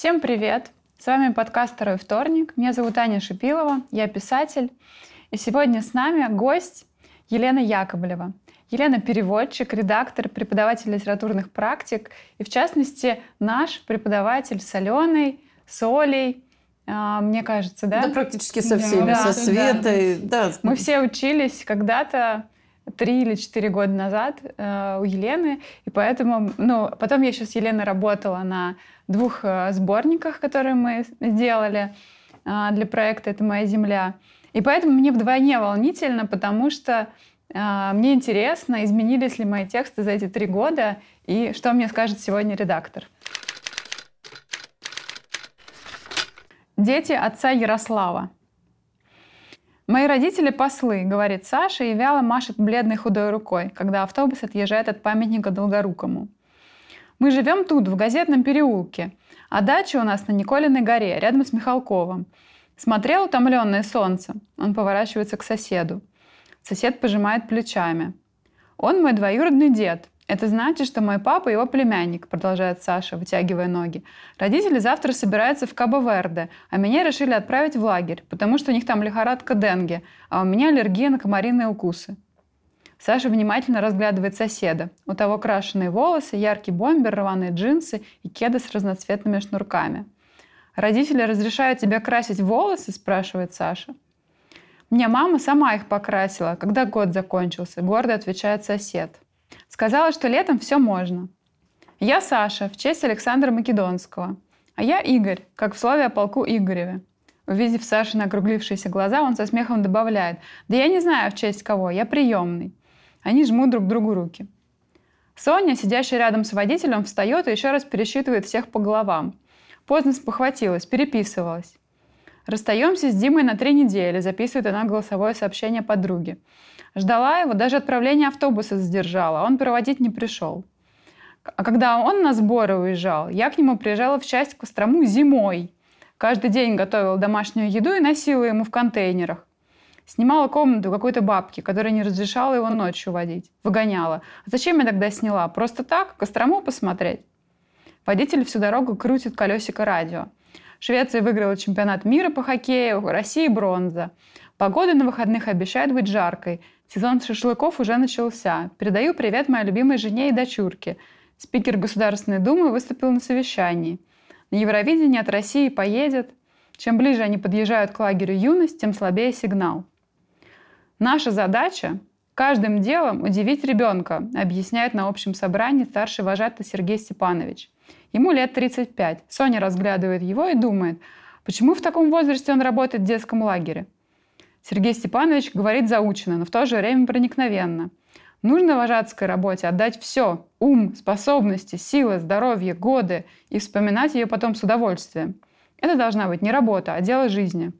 Всем привет! С вами подкаст «Второй вторник». Меня зовут Аня Шипилова, я писатель. И сегодня с нами гость Елена Яковлева. Елена – переводчик, редактор, преподаватель литературных практик. И, в частности, наш преподаватель с Аленой, с Олей, а, мне кажется, да? Да, практически со всеми, да, со Светой. Да. да. Мы все учились когда-то три или четыре года назад э, у Елены, и поэтому, ну, потом я еще с Еленой работала на двух э, сборниках, которые мы сделали э, для проекта «Это моя земля». И поэтому мне вдвойне волнительно, потому что э, мне интересно, изменились ли мои тексты за эти три года, и что мне скажет сегодня редактор. Дети отца Ярослава. «Мои родители – послы», — говорит Саша и вяло машет бледной худой рукой, когда автобус отъезжает от памятника Долгорукому. «Мы живем тут, в газетном переулке, а дача у нас на Николиной горе, рядом с Михалковым. Смотрел утомленное солнце?» Он поворачивается к соседу. Сосед пожимает плечами. «Он мой двоюродный дед. Это значит, что мой папа его племянник, продолжает Саша, вытягивая ноги. Родители завтра собираются в Кабо-Верде, а меня решили отправить в лагерь, потому что у них там лихорадка денге, а у меня аллергия на комариные укусы. Саша внимательно разглядывает соседа. У того крашеные волосы, яркий бомбер, рваные джинсы и кеды с разноцветными шнурками. «Родители разрешают тебе красить волосы?» – спрашивает Саша. «Мне мама сама их покрасила, когда год закончился», – гордо отвечает сосед. Сказала, что летом все можно. Я Саша, в честь Александра Македонского. А я Игорь, как в слове о полку Игореве. Увидев Сашины округлившиеся глаза, он со смехом добавляет, «Да я не знаю, в честь кого, я приемный». Они жмут друг другу руки. Соня, сидящая рядом с водителем, встает и еще раз пересчитывает всех по головам. Поздно спохватилась, переписывалась. Расстаемся с Димой на три недели, записывает она голосовое сообщение подруге. Ждала его, даже отправление автобуса задержала, он проводить не пришел. А когда он на сборы уезжал, я к нему приезжала в часть к Кострому зимой. Каждый день готовила домашнюю еду и носила ему в контейнерах. Снимала комнату какой-то бабки, которая не разрешала его ночью водить. Выгоняла. А зачем я тогда сняла? Просто так? Кострому посмотреть? Водитель всю дорогу крутит колесико радио. Швеция выиграла чемпионат мира по хоккею, России бронза. Погода на выходных обещает быть жаркой. Сезон шашлыков уже начался. Передаю привет моей любимой жене и дочурке. Спикер Государственной Думы выступил на совещании. На Евровидении от России поедет. Чем ближе они подъезжают к лагерю юность, тем слабее сигнал. Наша задача – каждым делом удивить ребенка, объясняет на общем собрании старший вожатый Сергей Степанович. Ему лет 35. Соня разглядывает его и думает, почему в таком возрасте он работает в детском лагере – Сергей Степанович говорит заучено, но в то же время проникновенно. Нужно вожатской работе отдать все – ум, способности, силы, здоровье, годы – и вспоминать ее потом с удовольствием. Это должна быть не работа, а дело жизни.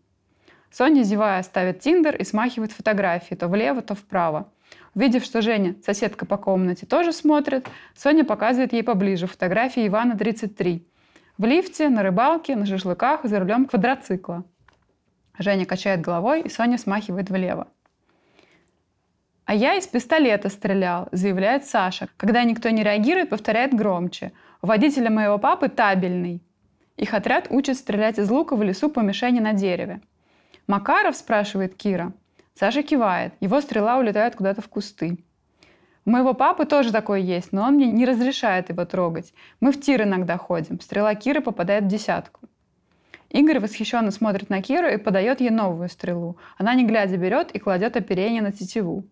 Соня, зевая, ставит тиндер и смахивает фотографии то влево, то вправо. Увидев, что Женя, соседка по комнате, тоже смотрит, Соня показывает ей поближе фотографии Ивана 33. В лифте, на рыбалке, на шашлыках, за рулем квадроцикла. Женя качает головой, и Соня смахивает влево. «А я из пистолета стрелял», — заявляет Саша. Когда никто не реагирует, повторяет громче. «У водителя моего папы табельный». Их отряд учит стрелять из лука в лесу по мишени на дереве. «Макаров?» – спрашивает Кира. Саша кивает. Его стрела улетает куда-то в кусты. У моего папы тоже такое есть, но он мне не разрешает его трогать. Мы в тир иногда ходим. Стрела Киры попадает в десятку. Игорь восхищенно смотрит на Киру и подает ей новую стрелу. Она, не глядя, берет и кладет оперение на тетиву.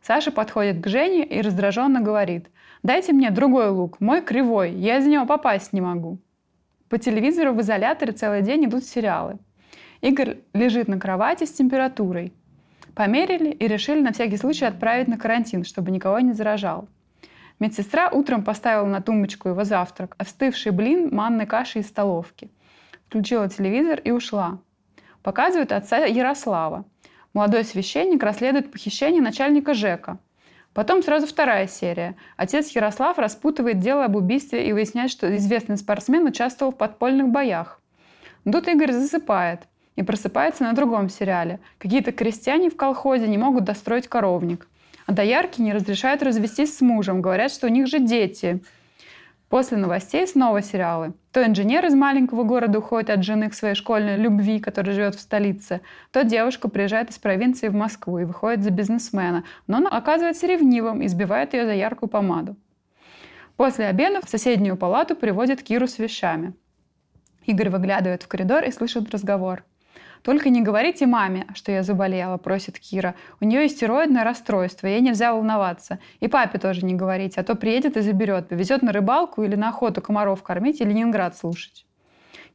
Саша подходит к Жене и раздраженно говорит, «Дайте мне другой лук, мой кривой, я из него попасть не могу». По телевизору в изоляторе целый день идут сериалы. Игорь лежит на кровати с температурой. Померили и решили на всякий случай отправить на карантин, чтобы никого не заражал. Медсестра утром поставила на тумбочку его завтрак, остывший блин манной каши из столовки – включила телевизор и ушла. Показывают отца Ярослава. Молодой священник расследует похищение начальника ЖЭКа. Потом сразу вторая серия. Отец Ярослав распутывает дело об убийстве и выясняет, что известный спортсмен участвовал в подпольных боях. тут Игорь засыпает и просыпается на другом сериале. Какие-то крестьяне в колхозе не могут достроить коровник. А доярки не разрешают развестись с мужем, говорят, что у них же дети. После новостей снова сериалы. То инженер из маленького города уходит от жены к своей школьной любви, которая живет в столице, то девушка приезжает из провинции в Москву и выходит за бизнесмена, но он оказывается ревнивым и сбивает ее за яркую помаду. После обеда в соседнюю палату приводят Киру с вещами. Игорь выглядывает в коридор и слышит разговор. «Только не говорите маме, что я заболела», — просит Кира. «У нее истероидное расстройство, ей нельзя волноваться. И папе тоже не говорите, а то приедет и заберет, повезет на рыбалку или на охоту комаров кормить и Ленинград слушать».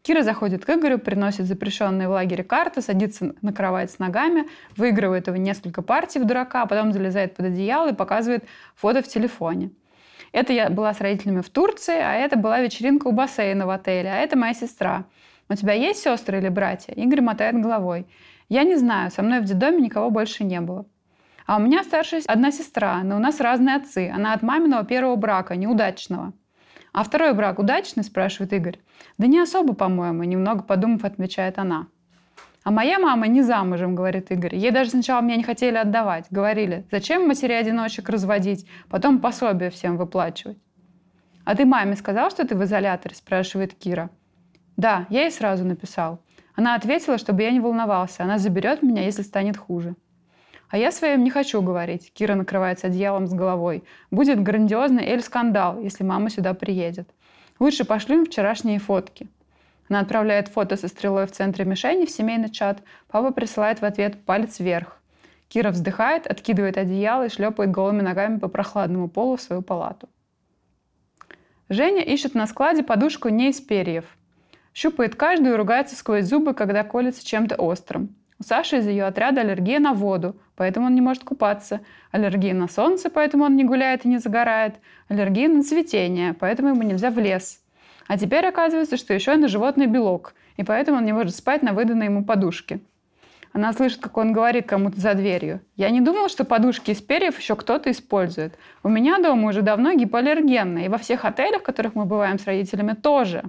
Кира заходит к Игорю, приносит запрещенные в лагере карты, садится на кровать с ногами, выигрывает его несколько партий в дурака, а потом залезает под одеяло и показывает фото в телефоне. Это я была с родителями в Турции, а это была вечеринка у бассейна в отеле, а это моя сестра. У тебя есть сестры или братья? Игорь мотает головой. Я не знаю, со мной в детдоме никого больше не было. А у меня старшая одна сестра, но у нас разные отцы. Она от маминого первого брака, неудачного. А второй брак удачный, спрашивает Игорь. Да не особо, по-моему, немного подумав, отвечает она. А моя мама не замужем, говорит Игорь. Ей даже сначала меня не хотели отдавать. Говорили, зачем матерей-одиночек разводить, потом пособие всем выплачивать. А ты маме сказал, что ты в изоляторе, спрашивает Кира. Да, я ей сразу написал. Она ответила, чтобы я не волновался. Она заберет меня, если станет хуже. А я своим не хочу говорить. Кира накрывается одеялом с головой. Будет грандиозный эль-скандал, если мама сюда приедет. Лучше пошлю им вчерашние фотки. Она отправляет фото со стрелой в центре мишени в семейный чат. Папа присылает в ответ палец вверх. Кира вздыхает, откидывает одеяло и шлепает голыми ногами по прохладному полу в свою палату. Женя ищет на складе подушку не из перьев. Щупает каждую и ругается сквозь зубы, когда колется чем-то острым. У Саши из ее отряда аллергия на воду, поэтому он не может купаться. Аллергия на солнце, поэтому он не гуляет и не загорает. Аллергия на цветение, поэтому ему нельзя в лес. А теперь оказывается, что еще и на животный белок, и поэтому он не может спать на выданной ему подушке. Она слышит, как он говорит кому-то за дверью. «Я не думал, что подушки из перьев еще кто-то использует. У меня дома уже давно гипоаллергенные, и во всех отелях, в которых мы бываем с родителями, тоже».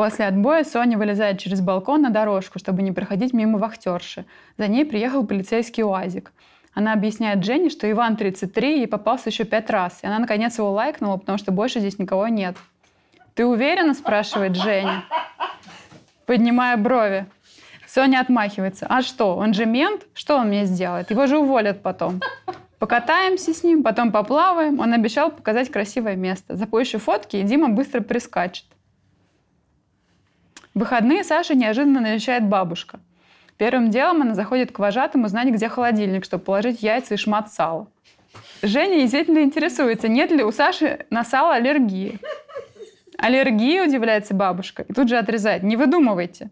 После отбоя Соня вылезает через балкон на дорожку, чтобы не проходить мимо вахтерши. За ней приехал полицейский УАЗик. Она объясняет Жене, что Иван 33 ей попался еще пять раз, и она наконец его лайкнула, потому что больше здесь никого нет. «Ты уверена?» – спрашивает Женя, поднимая брови. Соня отмахивается. «А что, он же мент? Что он мне сделает? Его же уволят потом». Покатаемся с ним, потом поплаваем. Он обещал показать красивое место. Запущу фотки, и Дима быстро прискачет. В выходные Саша неожиданно навещает бабушка. Первым делом она заходит к вожатому узнать, где холодильник, чтобы положить яйца и шмат сала. Женя действительно интересуется, нет ли у Саши на сало аллергии. Аллергия, удивляется бабушка, и тут же отрезает. Не выдумывайте.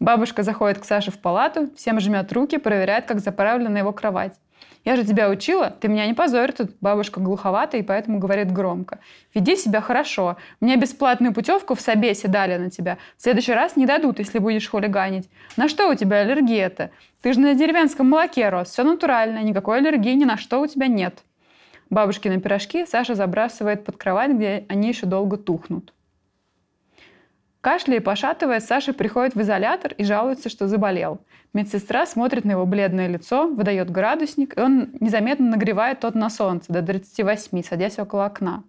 Бабушка заходит к Саше в палату, всем жмет руки, проверяет, как заправлена его кровать. Я же тебя учила, ты меня не позорь тут. Бабушка глуховата и поэтому говорит громко. Веди себя хорошо. Мне бесплатную путевку в Собесе дали на тебя. В следующий раз не дадут, если будешь хулиганить. На что у тебя аллергия-то? Ты же на деревенском молоке рос. Все натурально. Никакой аллергии ни на что у тебя нет. Бабушкины пирожки Саша забрасывает под кровать, где они еще долго тухнут. Кашляя и пошатываясь, Саша приходит в изолятор и жалуется, что заболел. Медсестра смотрит на его бледное лицо, выдает градусник, и он незаметно нагревает тот на солнце до 38, садясь около окна.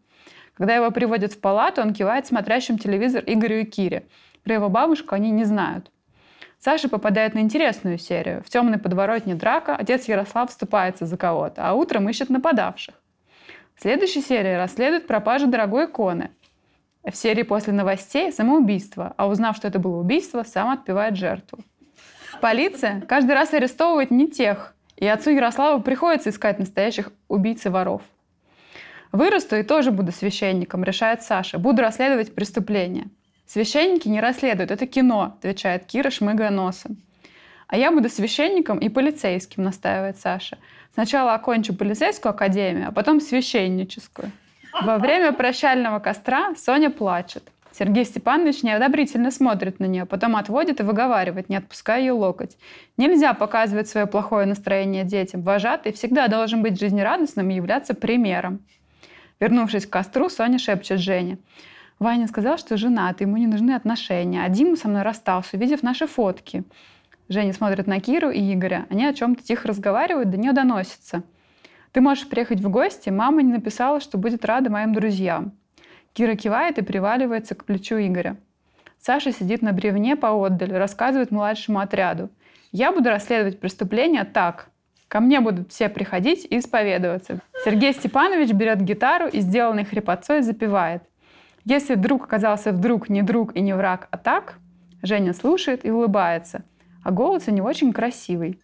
Когда его приводят в палату, он кивает смотрящим телевизор Игорю и Кире. Про его бабушку они не знают. Саша попадает на интересную серию. В темной подворотне драка, отец Ярослав вступается за кого-то, а утром ищет нападавших. В следующей серии расследует пропажу дорогой иконы – в серии после новостей самоубийство, а узнав, что это было убийство, сам отпевает жертву. Полиция каждый раз арестовывает не тех, и отцу Ярославу приходится искать настоящих убийц и воров. Вырасту и тоже буду священником, решает Саша. Буду расследовать преступления. Священники не расследуют, это кино, отвечает Кира, шмыгая носом. А я буду священником и полицейским, настаивает Саша. Сначала окончу полицейскую академию, а потом священническую. Во время прощального костра Соня плачет. Сергей Степанович неодобрительно смотрит на нее, потом отводит и выговаривает, не отпуская ее локоть. Нельзя показывать свое плохое настроение детям. Вожатый всегда должен быть жизнерадостным и являться примером. Вернувшись к костру, Соня шепчет Жене. Ваня сказал, что женат, ему не нужны отношения, а Дима со мной расстался, увидев наши фотки. Женя смотрит на Киру и Игоря. Они о чем-то тихо разговаривают, до нее доносится – Ты можешь приехать в гости, мама не написала, что будет рада моим друзьям. Кира кивает и приваливается к плечу Игоря. Саша сидит на бревне поотдаль, рассказывает младшему отряду. Я буду расследовать преступление так. Ко мне будут все приходить и исповедоваться. Сергей Степанович берет гитару и сделанный хрипотцой запевает. Если друг оказался вдруг не друг и не враг, а так, Женя слушает и улыбается. А голос у него очень красивый.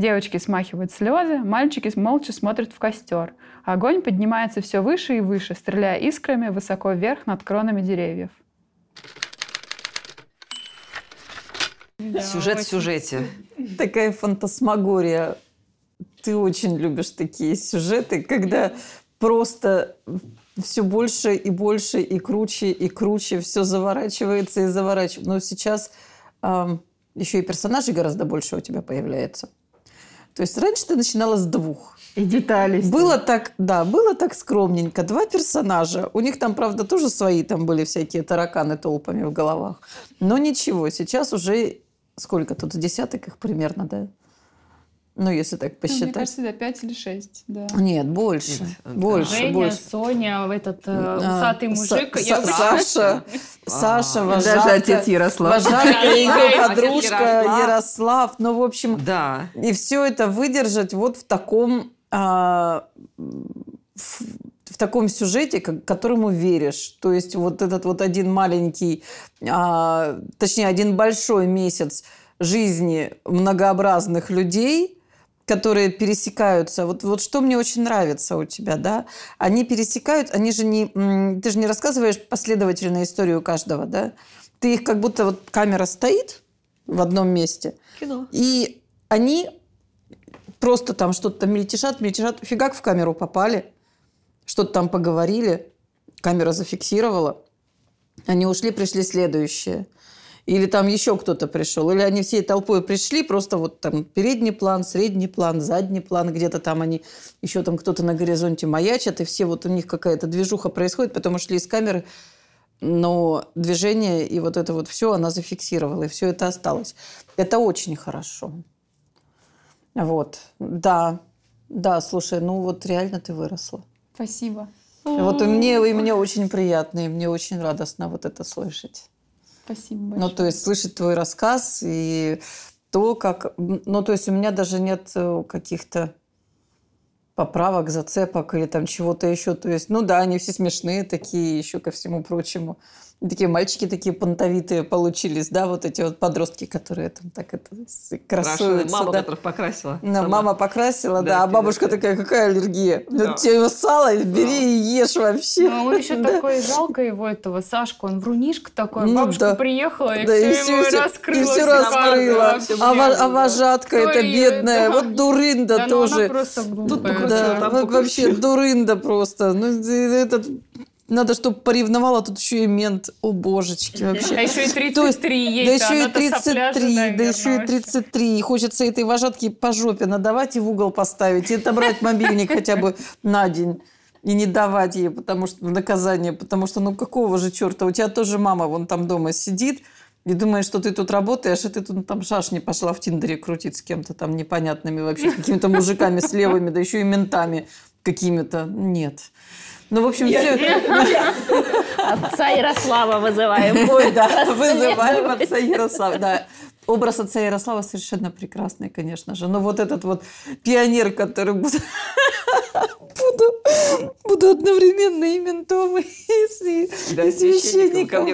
Девочки смахивают слезы, мальчики молча смотрят в костер. Огонь поднимается все выше и выше, стреляя искрами высоко вверх над кронами деревьев. Да, Сюжет очень... в сюжете. Такая фантасмагория. Ты очень любишь такие сюжеты, когда просто все больше и больше и круче и круче все заворачивается и заворачивается. Но сейчас эм, еще и персонажей гораздо больше у тебя появляется. То есть раньше ты начинала с двух. И детали. Было так, да, было так скромненько. Два персонажа. У них там, правда, тоже свои там были всякие тараканы толпами в головах. Но ничего, сейчас уже сколько тут, десяток их примерно, да? Ну, если так посчитать. Ну, мне кажется, да, пять или шесть, да. Нет, больше. Нет, больше, Женя, больше. Соня, этот э, а, усатый мужик. С, я Саша, Саша, вожатка. Даже отец Ярослав. Вожатка, ее подружка Ярослав. Ну, в общем, да. и все это выдержать вот в таком... А, в, в таком сюжете, к которому веришь. То есть вот этот вот один маленький, а, точнее, один большой месяц жизни многообразных людей – которые пересекаются. Вот, вот что мне очень нравится у тебя, да? Они пересекают, они же не... Ты же не рассказываешь последовательную историю каждого, да? Ты их как будто вот камера стоит в одном месте. Кино. И они просто там что-то мельтешат, мельтешат, фигак в камеру попали, что-то там поговорили, камера зафиксировала, они ушли, пришли следующие – или там еще кто-то пришел, или они всей толпой пришли, просто вот там передний план, средний план, задний план, где-то там они, еще там кто-то на горизонте маячат, и все вот у них какая-то движуха происходит, потом ушли из камеры, но движение и вот это вот все она зафиксировала, и все это осталось. Это очень хорошо. Вот, да, да, слушай, ну вот реально ты выросла. Спасибо. Вот и мне, и мне очень приятно, и мне очень радостно вот это слышать. Спасибо большое. Ну, то есть слышать твой рассказ и то, как... Ну, то есть у меня даже нет э, каких-то поправок, зацепок или там чего-то еще. То есть, ну да, они все смешные такие, еще ко всему прочему такие мальчики такие понтовитые получились, да, вот эти вот подростки, которые там так это красуются. Мама, да. которая покрасила. Да, мама покрасила, да, да а бабушка да. такая, какая аллергия? Да. Ну, тебе его сало, бери да. и ешь вообще. Ну, он еще да. такой, жалко его этого, Сашку, он врунишка такой, ну, бабушка да. приехала и, да, все, и все ему все, раскрыла. И все раскрыла. А, а вожатка эта бедная, да. вот дурында да, тоже. Ну, она просто глупая. да, вообще дурында просто. Ну, этот надо, чтобы поревновала, тут еще и мент. О, божечки, вообще. А еще и 33 ей Да еще и 33, да еще и 33. И хочется этой вожатке по жопе надавать и в угол поставить, и отобрать мобильник хотя бы на день. И не давать ей, потому что наказание, потому что ну какого же черта? У тебя тоже мама вон там дома сидит, и думаешь, что ты тут работаешь, а ты тут там шашни пошла в Тиндере крутить с кем-то там непонятными вообще, какими-то мужиками с левыми, да еще и ментами какими-то. Нет. Ну, в общем, все... Отца Ярослава вызываем. Ой, да, вызываем отца Ярослава, да. Образ отца Ярослава совершенно прекрасный, конечно же. Но вот этот вот пионер, который буду, буду, буду одновременно и ментом, и, и, да, и священником.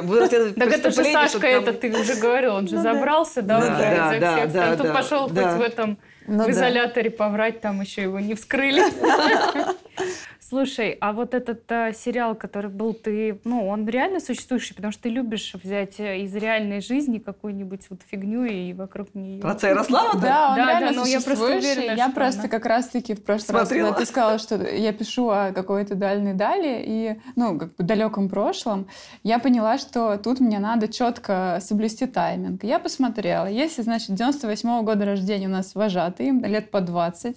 Так это же Сашка, это ты уже говорил, он же ну забрался, да, да, да, да, да, Он тут пошел хоть в этом ну, в изоляторе да. поврать, там еще его не вскрыли. Слушай, а вот этот а, сериал, который был, ты, ну, он реально существующий, потому что ты любишь взять э, из реальной жизни какую-нибудь вот фигню и вокруг нее. Про Ярослава? Да, он да, реально да, но я просто уверена, Я просто она... как раз-таки в прошлый Смотрела. раз, когда ты сказала, что я пишу о какой-то дальней дали и, ну, как бы далеком прошлом, я поняла, что тут мне надо четко соблюсти тайминг. Я посмотрела, если, значит, 98 -го года рождения у нас вожатый, лет по 20,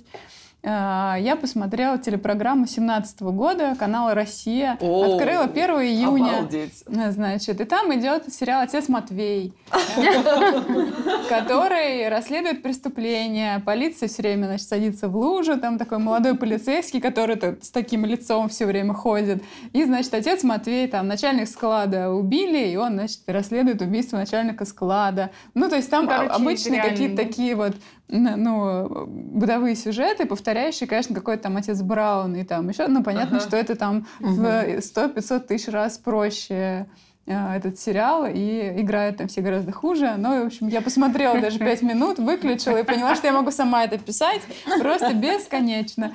а, я посмотрела телепрограмму 17 года канала «Россия». О, Открыла 1 июня. Обалдеть. Значит, и там идет сериал «Отец Матвей», который расследует преступления. Полиция все время, значит, садится в лужу, там такой молодой полицейский, который с таким лицом все время ходит. И, значит, отец Матвей, там, начальник склада убили, и он, значит, расследует убийство начальника склада. Ну, то есть там Короче, обычные какие-то такие вот ну, бытовые сюжеты, повторяющие, конечно, какой-то там отец Браун и там еще, ну, понятно, Ага. что это там в 100-500 тысяч раз проще э, этот сериал, и играют там все гораздо хуже. Но, в общем, я посмотрела даже пять минут, выключила и поняла, что я могу сама это писать просто бесконечно.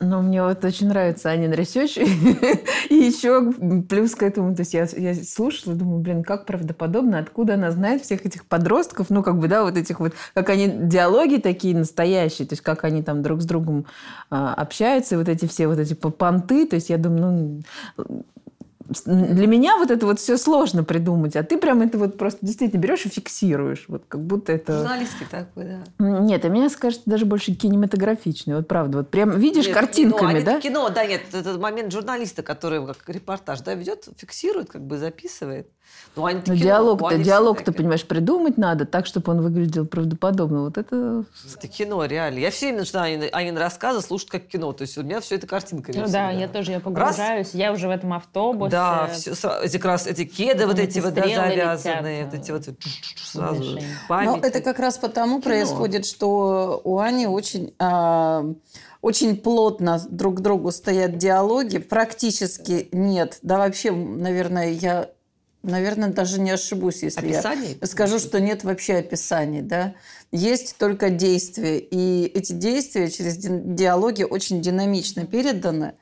Но мне вот очень нравится Анин research. И еще плюс к этому, то есть я, я слушала, думаю, блин, как правдоподобно, откуда она знает всех этих подростков, ну, как бы, да, вот этих вот, как они, диалоги такие настоящие, то есть как они там друг с другом а, общаются, вот эти все вот эти понты, то есть я думаю, ну, для меня вот это вот все сложно придумать, а ты прям это вот просто действительно берешь и фиксируешь, вот как будто это... Журналистский такой, да. Нет, а мне кажется, даже больше кинематографичный. Вот правда, вот прям видишь Нет, картинками, кино, они да? Кино, да, нет, этот момент журналиста, который как репортаж, да, ведет, фиксирует, как бы записывает. Ну, они Но кино, диалог-то, они диалог-то, понимаешь, придумать надо так, чтобы он выглядел правдоподобно. Вот это... кино. Это кино, реально. Я все время начинаю Анин, рассказы слушать как кино. То есть у меня все это картинками. Ну всегда. да, я тоже я погружаюсь. Я уже в этом автобусе. Да, все, сра- эти, как раз, эти кеды вот Эти эти вот да, завязанные, летят, вот эти вот сразу память. Но это как раз потому Кино. происходит, что у Ани очень, а, очень плотно друг к другу стоят диалоги, практически нет. Да вообще, наверное, я, наверное, даже не ошибусь, если я Описание? скажу, что нет вообще описаний, да. Есть только действия, и эти действия через ди- диалоги очень динамично переданы,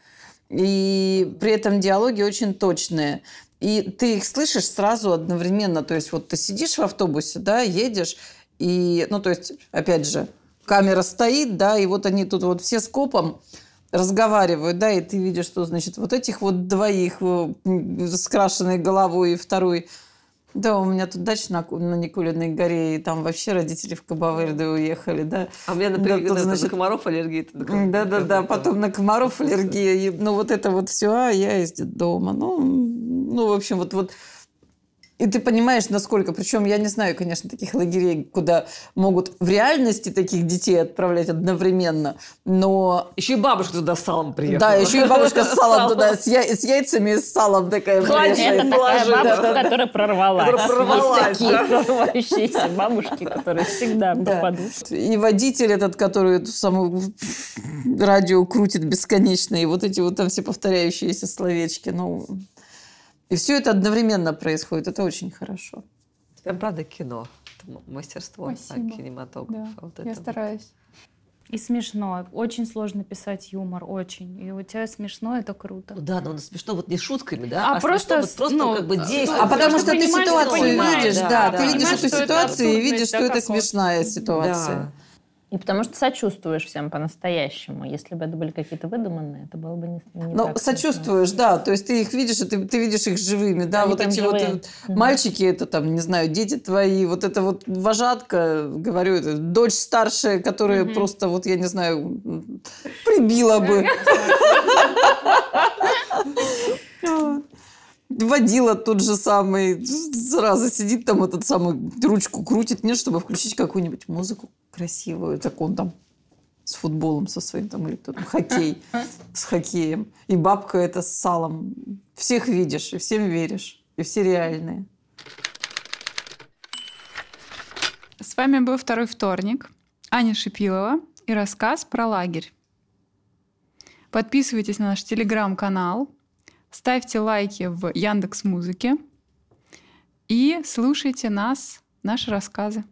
и при этом диалоги очень точные. И ты их слышишь сразу одновременно. То есть вот ты сидишь в автобусе, да, едешь, и, ну, то есть, опять же, камера стоит, да, и вот они тут вот все скопом разговаривают, да, и ты видишь, что, значит, вот этих вот двоих э, с крашенной головой и второй да, у меня тут дача на, на Никулиной горе, и там вообще родители в Кабаверде уехали, да. А у меня, Да, например, тут, на- значит, на комаров аллергия. Да-да-да, потом на комаров аллергия, и, ну вот это вот все, а я из дома. Ну, ну, в общем, вот, вот и ты понимаешь, насколько, причем я не знаю, конечно, таких лагерей, куда могут в реальности таких детей отправлять одновременно, но Еще и бабушка туда с салом приехала. да, еще и бабушка с салом туда, с, я- с яйцами и с салом такая. приезжает. Это такая бабушка, которая прорвалась. Прорвалась, Есть такие прорывающиеся бабушки, которые всегда Да. попадут. И водитель этот, который эту самую радио крутит бесконечно, и вот эти вот там все повторяющиеся словечки, ну... И все это одновременно происходит. Это очень хорошо. Прям правда кино. Это мастерство так, Спасибо. кинематографа. Да, Вот я это вот. стараюсь. И смешно. Очень сложно писать юмор, очень. И у тебя смешно, это круто. Ну Да, но он смешно вот не шутками, да, А смешно просто вот с- просто ну, как бы а действие. А потому что ты что ситуацию понимаешь, видишь, да, да, да. ты видишь Понимаешь, эту ситуацию и видишь, что это смешная ситуация. Да. И потому что сочувствуешь всем по-настоящему. Если бы это были какие-то выдуманные, это было бы не, не Ну, сочувствуешь, да. То есть ты их видишь, и ты, ты видишь их живыми, да. Они вот эти вот живые. э, мальчики, это там, не знаю, дети твои, вот это вот вожатка, говорю, это дочь старшая, которая просто, вот я не знаю, прибила бы. Водила тот же самый, сразу сидит там этот самый, ручку крутит, нет, чтобы включить какую-нибудь музыку красивую, так он там с футболом со своим там, или кто там, хоккей, с хоккеем. И бабка это с салом. Всех видишь, и всем веришь, и все реальные. С вами был второй вторник. Аня Шипилова и рассказ про лагерь. Подписывайтесь на наш телеграм-канал, ставьте лайки в Яндекс Музыке и слушайте нас, наши рассказы.